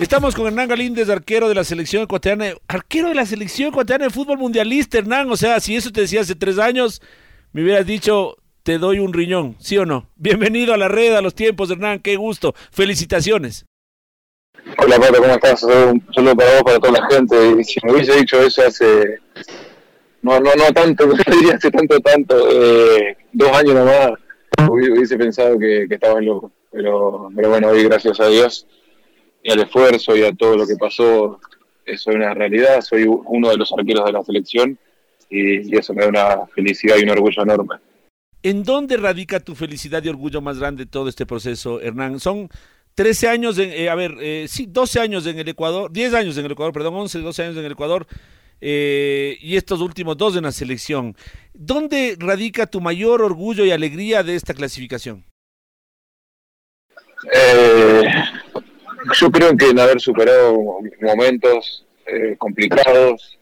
Estamos con Hernán Galíndez, arquero de la selección ecuatoriana, arquero de la selección ecuatoriana de fútbol mundialista, Hernán. O sea, si eso te decía hace tres años, me hubieras dicho, te doy un riñón, ¿sí o no? Bienvenido a la red, a los tiempos, Hernán, qué gusto. Felicitaciones. Hola, Pato, ¿cómo estás? Un saludo para vos, para toda la gente. Y si me hubiese dicho eso hace, no, no, no tanto, no diría hace tanto, tanto, eh, dos años nomás, hubiese pensado que, que estaba loco. Pero, pero bueno, hoy gracias a Dios y al esfuerzo y a todo lo que pasó, eso es una realidad. Soy uno de los arqueros de la selección y, eso me da una felicidad y un orgullo enorme. ¿En dónde radica tu felicidad y orgullo más grande todo este proceso, Hernán? Son 13 años, eh, a ver, eh, sí, 12 años en el Ecuador, 10 años en el Ecuador, perdón, 11, 12 años en el Ecuador eh, y estos últimos dos en la selección. ¿Dónde radica tu mayor orgullo y alegría de esta clasificación? Eh, yo creo que en haber superado momentos eh, complicados,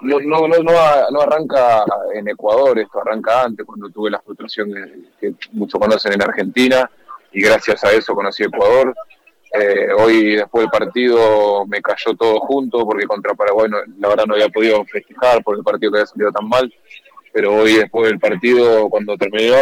no, no, no, no, arranca en Ecuador, esto arranca antes, cuando tuve la frustración que muchos conocen en Argentina, y gracias a eso conocí Ecuador. Eh, hoy, después del partido, me cayó todo junto, porque contra Paraguay la verdad no había podido festejar por el partido que había salido tan mal, pero hoy, después del partido, cuando terminó,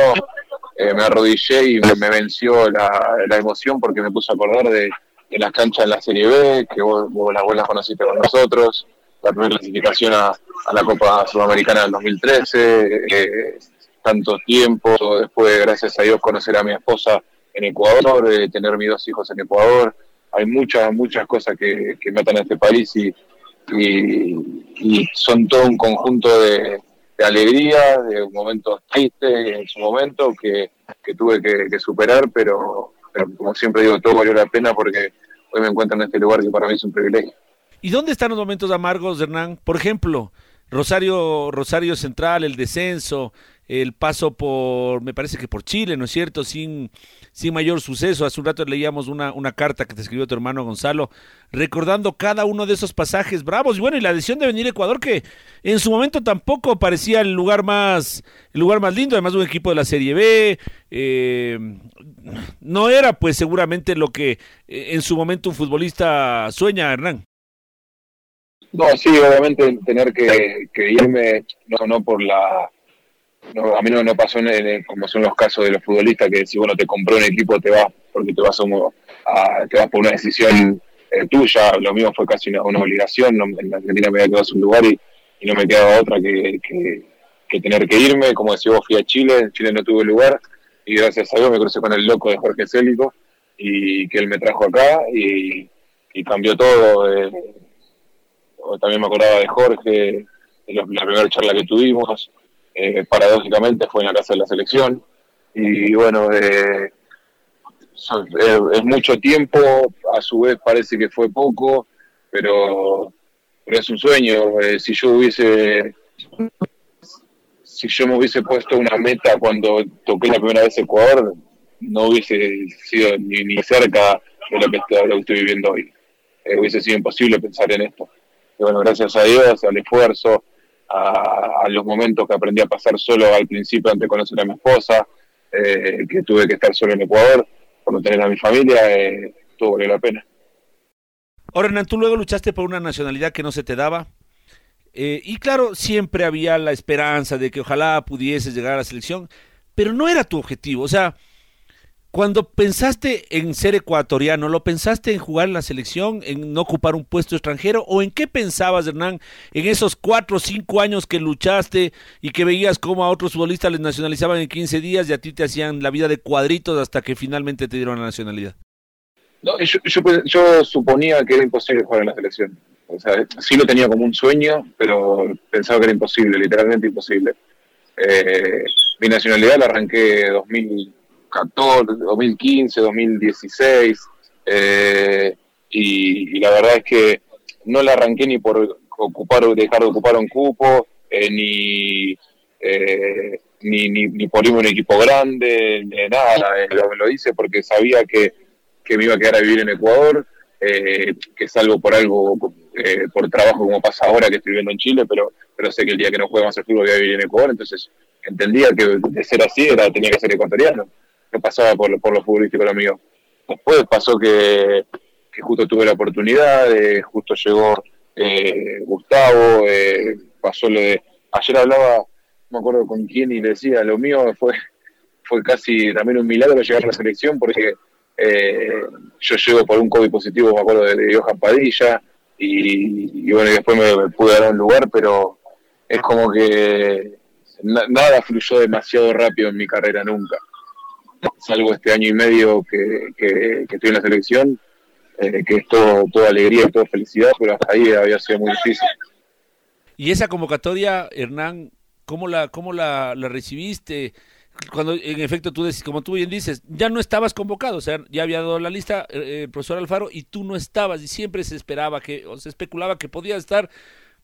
eh, me arrodillé y me, venció la, la emoción porque me puse a acordar de en las canchas de la Serie B, que vos, vos las buenas conociste con nosotros, la primera clasificación a, la Copa Sudamericana del 2013, eh, tanto tiempo, después, gracias a Dios, conocer a mi esposa en Ecuador, eh, tener mis dos hijos en Ecuador. Hay muchas, muchas cosas que, que matan a este país y, y, son todo un conjunto de, alegría, de momentos tristes en su momento que, que tuve que superar, pero, pero como siempre digo, todo valió la pena porque hoy me encuentro en este lugar que para mí es un privilegio. ¿Y dónde están los momentos amargos, Hernán? Por ejemplo, Rosario, Rosario Central, el descenso, el paso por, me parece que por Chile, ¿no es cierto? Sin, sin mayor suceso. Hace un rato leíamos una, una carta que te escribió tu hermano Gonzalo, recordando cada uno de esos pasajes bravos. Y bueno, y la decisión de venir a Ecuador, que en su momento tampoco parecía el lugar más, el lugar más lindo, además de un equipo de la Serie B. Eh, no era pues seguramente lo que eh, en su momento un futbolista sueña, Hernán. No, sí, obviamente tener que, que irme, no, no por la no, a mí no me pasó en, como son los casos de los futbolistas que si uno te compró un equipo te vas porque te vas a, te vas por una decisión eh, tuya. Lo mío fue casi una, obligación en la Argentina me había quedado sin lugar y, no me quedaba otra que, que, tener que irme. Como decía vos fui a Chile en Chile no tuve lugar y gracias a Dios me crucé con el loco de Jorge Célico y que él me trajo acá y, cambió todo eh, también me acordaba de Jorge la primera charla que tuvimos eh, paradójicamente fue en la de la selección. Y bueno, eh, es mucho tiempo, a su vez parece que fue poco, pero, es un sueño. Eh, si yo hubiese si yo me hubiese puesto una meta cuando toqué la primera vez Ecuador, no hubiese sido ni, ni cerca de lo que, estoy, lo que estoy viviendo hoy. hubiese sido imposible pensar en esto. Y bueno, gracias a Dios, al esfuerzo, a, los momentos que aprendí a pasar solo al principio antes de conocer a mi esposa, eh, que tuve que estar solo en Ecuador, por no tener a mi familia, eh, todo valió la pena. Ahora, Hernán, tú luego luchaste por una nacionalidad que no se te daba. Eh, y claro, siempre había la esperanza de que ojalá pudieses llegar a la selección, pero no era tu objetivo. O sea, cuando pensaste en ser ecuatoriano, ¿lo pensaste en jugar en la selección, en no ocupar un puesto extranjero? ¿O en qué pensabas, Hernán, en esos cuatro o cinco años que luchaste y que veías cómo a otros futbolistas les nacionalizaban en 15 días y a ti te hacían la vida de cuadritos hasta que finalmente te dieron la nacionalidad? No, yo, yo, suponía que era imposible jugar en la selección. O sea, sí lo tenía como un sueño, pero pensaba que era imposible, literalmente imposible. Eh, mi nacionalidad la arranqué 2014, 2015, 2016, y, la verdad es que no la arranqué ni por ocupar dejar de ocupar un cupo, eh, ni, eh, ni, ni, por irme a un equipo grande, ni nada. Eh, lo, lo, hice porque sabía que, que, me iba a quedar a vivir en Ecuador, eh, que salgo por algo, por trabajo como pasa ahora que estoy viviendo en Chile, pero, pero sé que el día que no juegue más el fútbol voy a vivir en Ecuador, entonces entendía que de ser así era, tenía que ser ecuatoriano, pasaba por, por lo futbolístico lo mío. Después pasó que, justo tuve la oportunidad, justo llegó eh, Gustavo, eh, pasó lo de... Ayer hablaba, no me acuerdo con quién, y decía, lo mío fue, fue casi también un milagro llegar a la selección porque eh, yo llego por un COVID positivo, me acuerdo de, Johan Padilla, y, bueno, después me, pude dar un lugar, pero es como que nada fluyó demasiado rápido en mi carrera nunca. Salvo este año y medio que, que, estoy en la selección, eh, que es todo, toda alegría, toda felicidad, pero hasta ahí había sido muy difícil. Y esa convocatoria, Hernán, ¿cómo la, cómo la, recibiste? Cuando en efecto tú, como tú bien dices, ya no estabas convocado, o sea, ya había dado la lista eh, el profesor Alfaro y tú no estabas y siempre se esperaba que, o se especulaba que podías estar,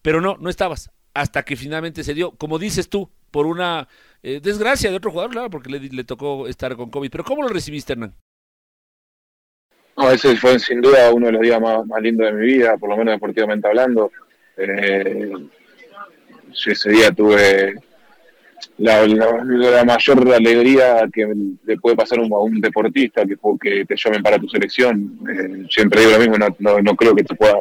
pero no, no estabas, hasta que finalmente se dio, como dices tú, por una eh, desgracia de otro jugador, claro, porque le, le tocó estar con COVID, pero ¿cómo lo recibiste, Hernán? No, ese fue sin duda uno de los días más, lindos de mi vida, por lo menos deportivamente hablando. Eh, ese día tuve la, mayor alegría que le puede pasar a un, deportista que, que te llamen para tu selección. Eh, siempre digo lo mismo, no, creo que te pueda,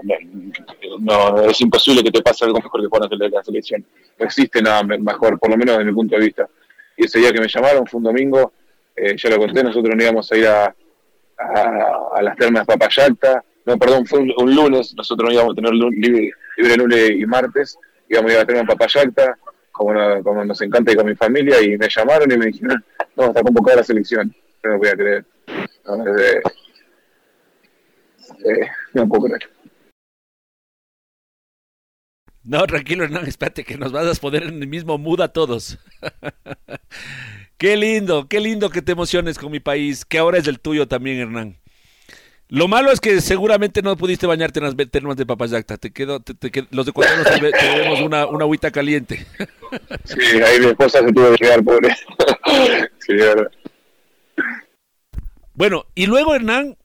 no, es imposible que te pase algo mejor que puedas hacer la selección. No existe nada mejor, por lo menos desde mi punto de vista. Y ese día que me llamaron fue un domingo, eh, ya lo conté, nosotros no íbamos a ir a, a, las termas Papayacta. No, perdón, fue un, lunes, nosotros no íbamos a tener libre, libre lunes y martes, íbamos a ir a la terma de Papayacta, como, nos encanta y con mi familia, y me llamaron y me dijeron, no, está convocada la selección. No voy a creer. No, no puedo creer. No, tranquilo, no, espérate que nos vas a poner en el mismo mood a todos. Qué lindo, qué lindo que te emociones con mi país, que ahora es el tuyo también, Hernán. Lo malo es que seguramente no pudiste bañarte en las termas de Papayacta. Te quedo, te, los de te, te una, una agüita caliente. Sí, ahí mi esposa se tuvo que quedar, pobre. Sí, verdad. Bueno, y luego Hernán,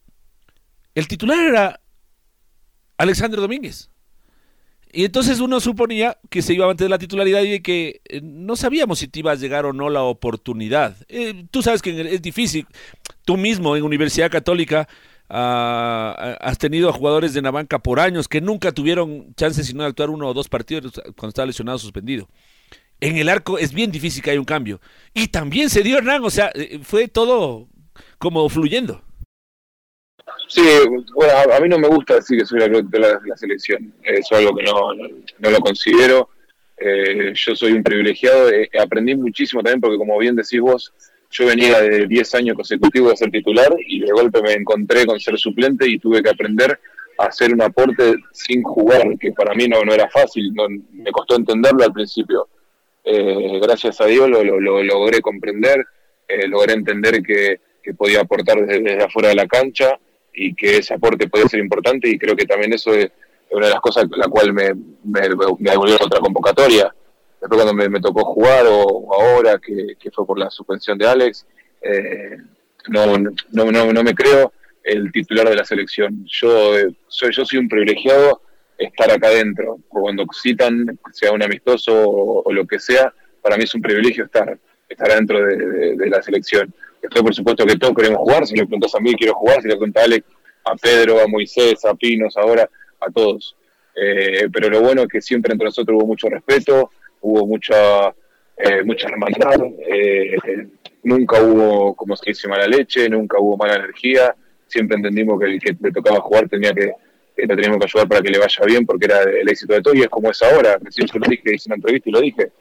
el titular era Alexandre Domínguez. Y entonces uno suponía que se iba a mantener la titularidad y que eh, no sabíamos si te iba a llegar o no la oportunidad. Eh, tú sabes que es difícil. Tú mismo en Universidad Católica ah, has tenido a jugadores de la banca por años que nunca tuvieron chance sino de actuar uno o dos partidos cuando estaba lesionado suspendido. En el arco es bien difícil que haya un cambio. Y también se dio Hernán, o sea, eh, fue todo como fluyendo. Sí, bueno, a, mí no me gusta decir que soy la de la, selección. Eso es algo que no, no, lo considero. Eh, yo soy un privilegiado. Eh, aprendí muchísimo también porque, como bien decís vos, yo venía de 10 años consecutivos de ser titular y de golpe me encontré con ser suplente y tuve que aprender a hacer un aporte sin jugar, que para mí no, no era fácil. me costó entenderlo al principio. Eh, gracias a Dios lo, lo, logré comprender, logré entender que, que podía aportar desde, desde afuera de la cancha y que ese aporte puede ser importante y creo que también eso es una de las cosas la cual me, me, me devolvió otra convocatoria. Después cuando me, tocó jugar o, ahora que, fue por la suspensión de Alex, eh, no, no, no, me creo el titular de la selección. Yo soy, yo soy un privilegiado estar acá adentro. Cuando citan, sea un amistoso o, lo que sea, para mí es un privilegio estar, estar adentro de la selección. Estoy por supuesto que todos queremos jugar, si le preguntas a mí quiero jugar, si le preguntas a Alex, a Pedro, a Moisés, a Pinos, ahora, a todos. Eh, pero lo bueno es que siempre entre nosotros hubo mucho respeto, hubo mucha, eh, mucha hermandad, eh, nunca hubo, como se dice, mala leche, nunca hubo mala energía, siempre entendimos que el que le tocaba jugar tenía que, le teníamos que ayudar para que le vaya bien, porque era el éxito de todo, y es como es ahora, siempre lo dije, hice una entrevista y lo dije.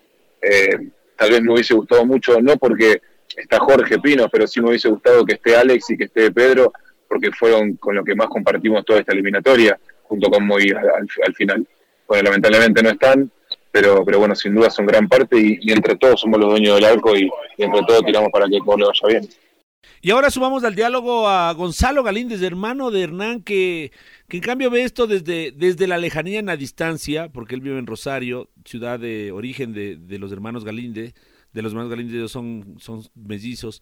tal vez me hubiese gustado mucho, no porque está Jorge Pino, pero sí me hubiese gustado que esté Alex y que esté Pedro, porque fueron con lo que más compartimos toda esta eliminatoria, junto con Moy al, final. Bueno, lamentablemente no están, pero, pero bueno, sin duda son gran parte y, entre todos somos los dueños del arco y, entre todos tiramos para que el le vaya bien. Y ahora sumamos al diálogo a Gonzalo Galíndez, hermano de Hernán, que, que en cambio ve esto desde, desde la lejanía en la distancia, porque él vive en Rosario, ciudad de origen de, de los hermanos Galíndez, de los hermanos Galíndez son, son mellizos.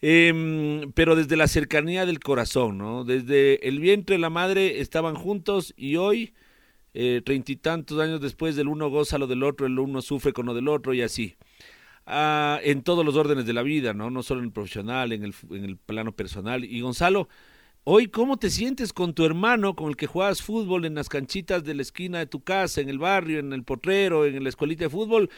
Em, pero desde la cercanía del corazón, ¿no? Desde el vientre de la madre estaban juntos y hoy, eh, treinta y tantos años después, del uno goza lo del otro, el uno sufre con lo del otro y así. Ah, en todos los órdenes de la vida, ¿no? No solo en el profesional, en el, en el plano personal. Y Gonzalo, hoy, ¿cómo te sientes con tu hermano, con el que juegas fútbol en las canchitas de la esquina de tu casa, en el barrio, en el potrero, en la escuelita de fútbol?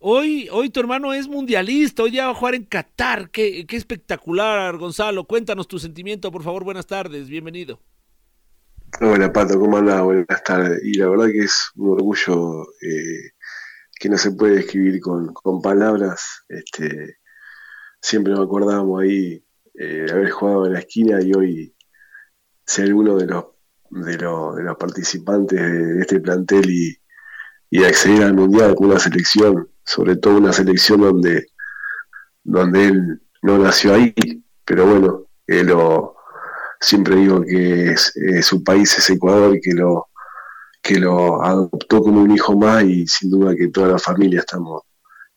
Hoy, hoy tu hermano es mundialista, hoy ya va a jugar en Qatar. Qué, qué espectacular, Gonzalo. Cuéntanos tu sentimiento, por favor. Buenas tardes, bienvenido. Hola, Pato, ¿cómo andás? Buenas tardes. Y la verdad que es un orgullo eh, que no se puede describir con, palabras. Este, siempre nos acordábamos ahí eh, haber jugado en la esquina y hoy ser uno de los, de, los, participantes de, este plantel y, acceder al Mundial con una selección sobre todo una selección donde, donde él no nació ahí, pero bueno, lo, siempre digo que su país es Ecuador, y que lo, que lo adoptó como un hijo más y sin duda que toda la familia estamos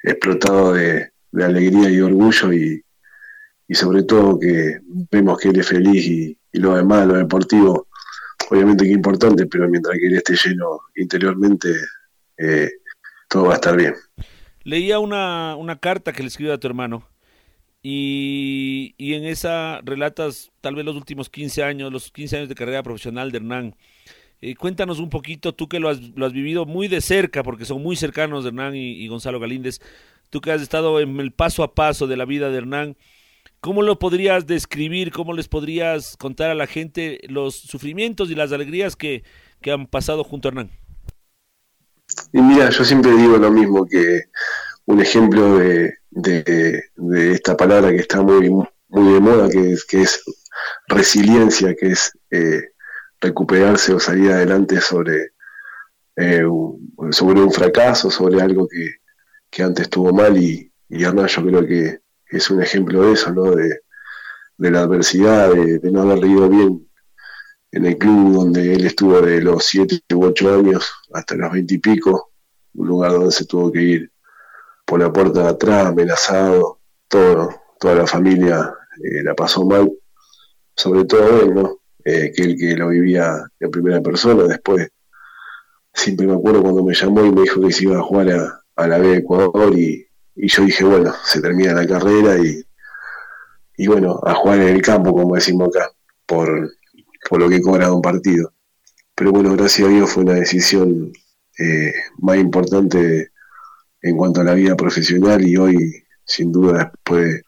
explotados de, alegría y orgullo y, y, sobre todo que vemos que él es feliz y, lo demás, lo deportivo, obviamente que es importante, pero mientras que él esté lleno interiormente, eh, todo va a estar bien. Leía una, una carta que le escribió a tu hermano y, y, en esa relatas tal vez los últimos 15 años, los 15 años de carrera profesional de Hernán. Eh, cuéntanos un poquito, tú que lo has, lo has, vivido muy de cerca, porque son muy cercanos Hernán y, Gonzalo Galíndez, tú que has estado en el paso a paso de la vida de Hernán, ¿cómo lo podrías describir, cómo les podrías contar a la gente los sufrimientos y las alegrías que, que han pasado junto a Hernán? Y mira, yo siempre digo lo mismo, que un ejemplo de, esta palabra que está muy, muy de moda, que es, que es resiliencia, que es eh, recuperarse o salir adelante sobre, eh, un, sobre un fracaso, sobre algo que, antes estuvo mal y, y yo creo que es un ejemplo de eso, ¿no? De, la adversidad, de, de no haber leído bien en el club donde él estuvo de los 7 u 8 años hasta los 20 y pico, un lugar donde se tuvo que ir por la puerta de atrás, amenazado, todo, toda la familia eh, la pasó mal, sobre todo él, ¿no? Eh, que él que lo vivía en primera persona, después siempre me acuerdo cuando me llamó y me dijo que se iba a jugar a, la B de Ecuador y, y, yo dije, bueno, se termina la carrera y, y bueno, a jugar en el campo, como decimos acá, por, por lo que he cobrado un partido. Pero bueno, gracias a Dios fue una decisión eh, más importante en cuanto a la vida profesional y hoy, sin duda, después de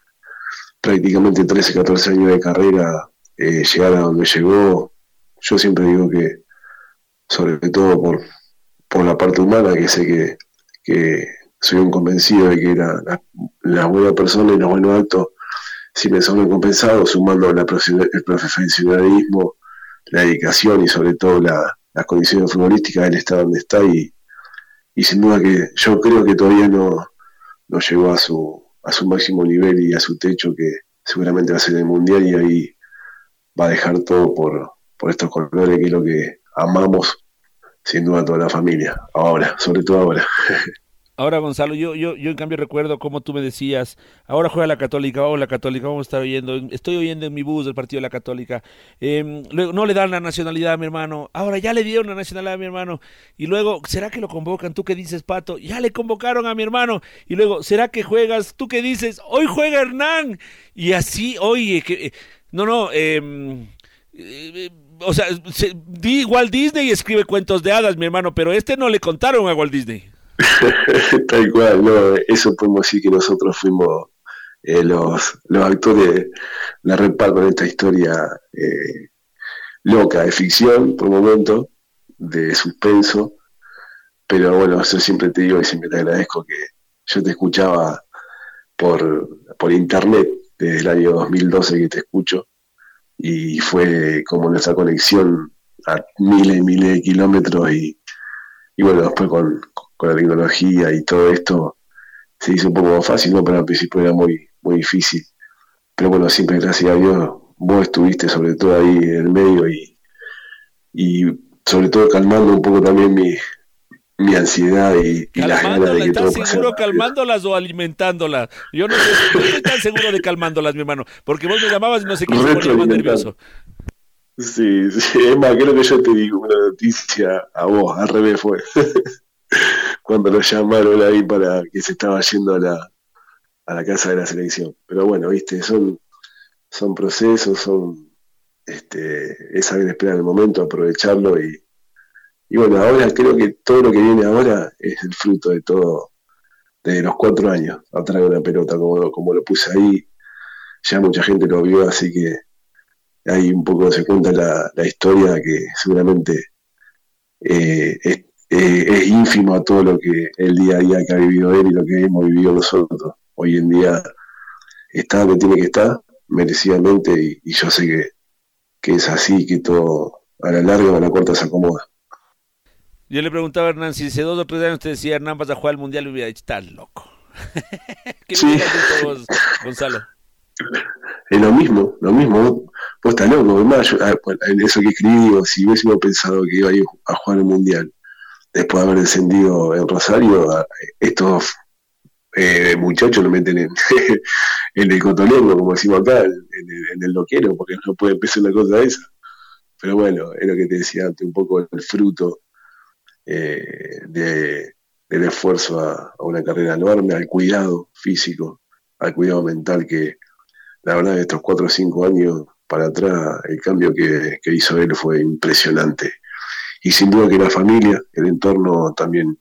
prácticamente 13, 14 años de carrera, eh, llegar a donde llegó, yo siempre digo que, sobre todo por, por la parte humana, que sé que, que soy un convencido de que la, la, buena persona y los buenos actos me son compensados, sumando la, el profesionalismo la dedicación y sobre todo la, las condiciones futbolísticas, él está donde está y, y sin duda que yo creo que todavía no, no llegó a su, a su máximo nivel y a su techo que seguramente va a ser el mundial y ahí va a dejar todo por, por estos colores que es lo que amamos sin duda toda la familia, ahora, sobre todo ahora. Ahora, Gonzalo, yo, yo, yo en cambio recuerdo como tú me decías, ahora juega la Católica, vamos la Católica, vamos a estar oyendo, estoy oyendo en mi bus del partido de la Católica. Em, luego, no le dan la nacionalidad a mi hermano, ahora ya le dieron la nacionalidad a mi hermano. Y luego, ¿será que lo convocan? ¿Tú qué dices, Pato? Ya le convocaron a mi hermano. Y luego, ¿será que juegas? ¿Tú qué dices? Hoy juega Hernán. Y así, oye, que... Eh, no, no, eh, o sea, Walt Disney escribe cuentos de hadas, mi hermano, pero este no le contaron a Walt Disney. Tal cual, no, eso podemos decir que nosotros fuimos eh, los, los actores la reparto en esta historia eh, loca de ficción por momento, de suspenso, pero bueno, yo siempre te digo y siempre te agradezco que yo te escuchaba por, por internet desde el año 2012 que te escucho. Y fue como nuestra conexión a miles y miles de kilómetros y, y bueno, después con, con, la tecnología y todo esto se hizo un poco más fácil, ¿no? pero al principio era muy, muy difícil. Pero bueno, siempre gracias a Dios vos estuviste sobre todo ahí en el medio y, y sobre todo calmando un poco también mi, mi ansiedad y, y las ganas de que ¿Estás seguro calmándolas o alimentándolas? Yo no, sé, no estoy tan seguro de calmándolas, mi hermano, porque vos me llamabas y no sé qué se ponía más nervioso. Sí, sí, es más, creo que yo te digo una noticia a vos, al revés fue. Cuando lo llamaron ahí para que se estaba yendo a la, a la casa de la selección. Pero bueno, viste, son, son procesos, son este, es saber esperar el momento, aprovecharlo y, y bueno, ahora creo que todo lo que viene ahora es el fruto de todo, de los cuatro años atrás de una pelota, como, como lo puse ahí, ya mucha gente lo vio, así que ahí un poco se cuenta la, la historia que seguramente eh, es, eh, es, ínfimo a todo lo que el día a día que ha vivido él y lo que hemos vivido nosotros. Hoy en día está donde tiene que estar, merecidamente, y, y yo sé que, que es así, que todo a la larga o a la corta se acomoda. Yo le preguntaba a Hernán, si hace dos o tres años te decía Hernán vas a jugar al Mundial, me hubiera dicho, estás loco. ¿Qué sí. vos, Gonzalo? Es lo mismo, lo mismo. Vos estás loco. Además, yo, en eso que escribí, digo, si hubiésemos pensado que iba a ir a jugar el Mundial, después de haber descendido en Rosario, estos eh, muchachos lo meten en, en el cotolengo, como decimos acá, en el, en el loquero, porque no puede empezar una cosa de esa. Pero bueno, es lo que te decía antes, un poco el fruto eh, de, del esfuerzo a, una carrera enorme, al cuidado físico, al cuidado mental, que la verdad estos cuatro o cinco años para atrás, el cambio que, que, hizo él fue impresionante. Y sin duda que la familia, el entorno también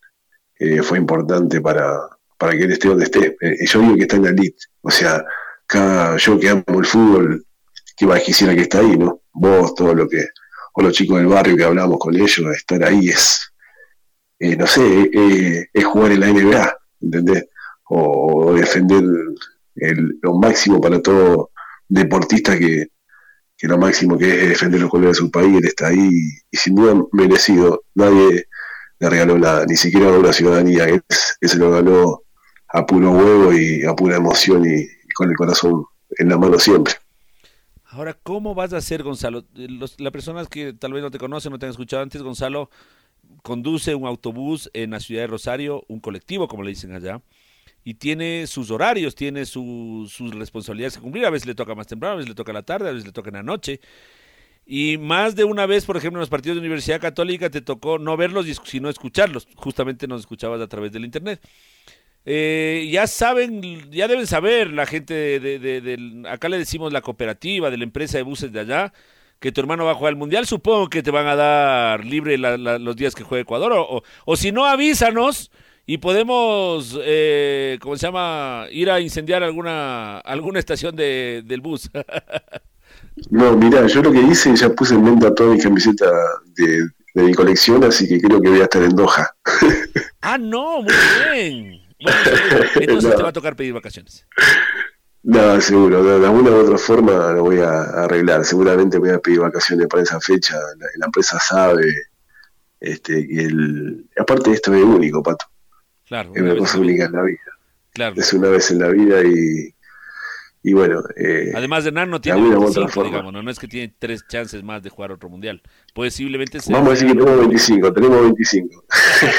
eh, fue importante para, para que él esté donde esté. Eh, yo digo que está en la elite, o sea, cada, yo que amo el fútbol, que más quisiera que está ahí, ¿no? Vos, todo lo que, o los chicos del barrio que hablamos con ellos, estar ahí es, eh, no sé, eh, es jugar en la NBA, ¿entendés? O, defender lo máximo para todo deportista que, que, lo máximo que es defender los colores de su país, él está ahí y, sin duda merecido. Nadie le regaló nada, ni siquiera una ciudadanía, que se lo ganó a puro huevo y a pura emoción y, con el corazón en la mano siempre. Ahora, ¿cómo vas a hacer, Gonzalo? Los, las personas que tal vez no te conocen, no te han escuchado antes, Gonzalo conduce un autobús en la ciudad de Rosario, un colectivo, como le dicen allá, y tiene sus horarios, tiene su, sus responsabilidades que cumplir. A veces le toca más temprano, a veces le toca la tarde, a veces le toca en la noche. Y más de una vez, por ejemplo, en los partidos de Universidad Católica te tocó no verlos, sino escucharlos. Justamente nos escuchabas a través del Internet. Eh, ya saben, ya deben saber la gente de, acá le decimos la cooperativa, de la empresa de buses de allá, que tu hermano va a jugar al mundial. Supongo que te van a dar libre la, la, los días que juegue Ecuador, o, o si no, avísanos y podemos, eh, ¿cómo se llama?, ir a incendiar alguna, alguna estación de, del bus. no, mira, yo lo que hice, ya puse en venta toda mi camiseta de, de mi colección, así que creo que voy a estar en Doha. ah, no, muy bien. Bueno, entonces no. te va a tocar pedir vacaciones. No, seguro, de alguna u otra forma lo voy a arreglar. Seguramente voy a pedir vacaciones para esa fecha. La, la empresa sabe este, que el. Aparte, esto es único, Pato. Claro, es una cosa única en la vida. Claro. Es una vez en la vida y. Y bueno. Eh, Además de Hernán no tiene 25, digamos, ¿no? no es que tiene tres chances más de jugar otro mundial. Posiblemente sea. Vamos a decir que tenemos 25, tenemos 25.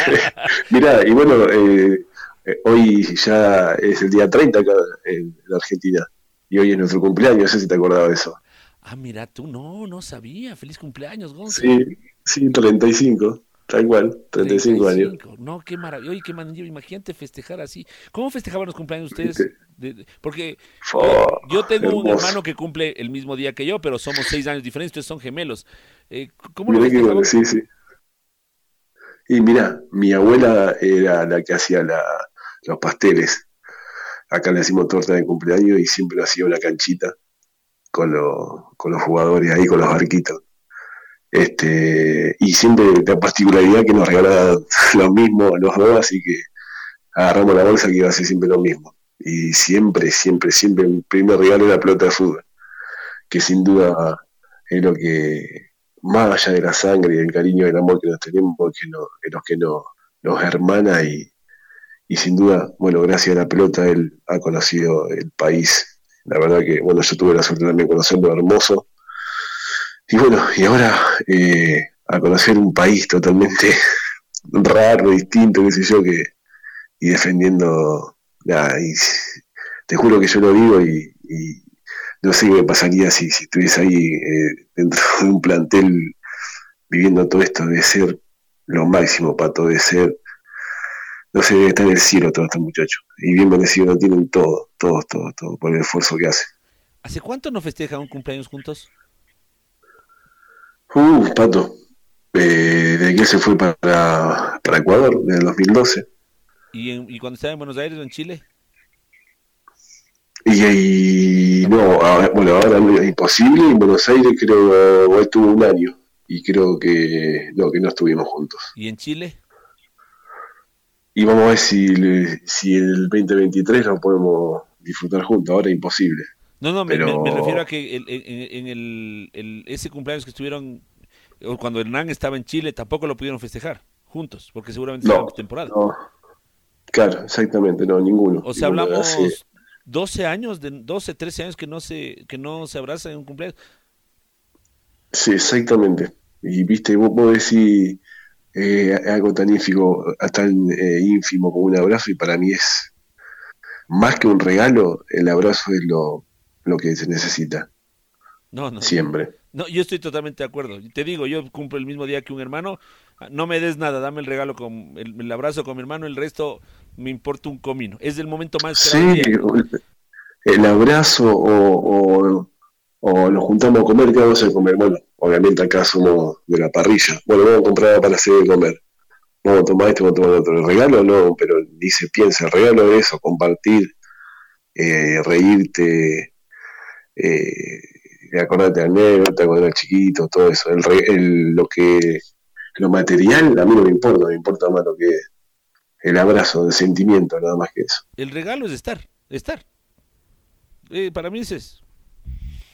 Mirá, y bueno. Eh, eh, hoy ya es el día 30 acá en, la Argentina y hoy es nuestro cumpleaños, no sé si te acordabas de eso. Ah, mira, tú no, no sabía. Feliz cumpleaños, Gonzalo. Sí, sí, 35, tal cual, 35, 35. años. No, qué maravilla. Oye, qué maravilla, imagínate festejar así. ¿Cómo festejaban los cumpleaños ustedes? De, de, porque oh, yo, tengo hermoso. un hermano que cumple el mismo día que yo, pero somos seis años diferentes, ustedes son gemelos. Eh, ¿Cómo mira lo bueno, sí, sí. Y mira, mi abuela era la que hacía la, los pasteles. Acá le decimos torta de cumpleaños y siempre hacía una canchita con, lo, con los jugadores ahí, con los barquitos. Este, y siempre la particularidad que nos regalaba lo mismo los dos, así que agarramos la bolsa que iba a ser siempre lo mismo. Y siempre, siempre, siempre el primer regalo era la pelota de fútbol. que sin duda es lo que, más allá de la sangre y el cariño y el amor que nos tenemos, que no, que nos, nos hermana y, y sin duda, bueno, gracias a la pelota él ha conocido el país. La verdad que, bueno, yo tuve la suerte también de conocerlo hermoso. Y bueno, y ahora eh, a conocer un país totalmente raro, distinto, qué sé yo, que, y defendiendo, te juro que yo lo digo y, no sé qué me pasaría si, si estuviese ahí eh, dentro de un plantel viviendo todo esto, debe ser lo máximo, Pato, debe ser, no sé, está en el cielo todo este muchacho, y bien merecido lo tienen todo, todo, todo, todo, por el esfuerzo que hace. ¿Hace cuánto no festejan un cumpleaños juntos? Uh, Pato, eh, de que se fue para, para Ecuador, en el 2012. ¿Y, ¿Y cuando estaba en Buenos Aires o en Chile? Y, no, bueno, ahora es imposible. En Buenos Aires creo que estuvo un año y creo que no, que no estuvimos juntos. ¿Y en Chile? Y vamos a ver si, si el 2023 lo podemos disfrutar juntos. Ahora es imposible. No, no, me, refiero a que en, el, ese cumpleaños que estuvieron cuando Hernán estaba en Chile tampoco lo pudieron festejar juntos, porque seguramente no, temporada. Claro, exactamente, no, ninguno. O sea, hablamos 12 años, de 12, 13 años que no se que no se abrazan en un cumpleaños. Sí, exactamente. Y viste, vos podés decir eh, algo tan ínfimo, tan eh, ínfimo como un abrazo, y para mí es más que un regalo, el abrazo es lo, lo que se necesita. No, no. Siempre. No, yo estoy totalmente de acuerdo. Te digo, yo cumplo el mismo día que un hermano. No me des nada, dame el regalo con el, abrazo con mi hermano, el resto me importa un comino. Es el momento más Sí, el abrazo o, o, nos juntamos a comer, ¿qué vamos a comer? Bueno, obviamente acá somos de la parrilla. Bueno, vamos a comprar para hacer de comer. Vamos a tomar esto, vamos a tomar otro. El regalo no, pero ni se piensa. El regalo es eso, compartir, eh, reírte, eh, acordarte de anécdota cuando era chiquito, todo eso. El, lo que lo material a mí no me importa, me importa más lo que el abrazo, el sentimiento, nada más que eso. El regalo es estar, estar. Eh, para mí es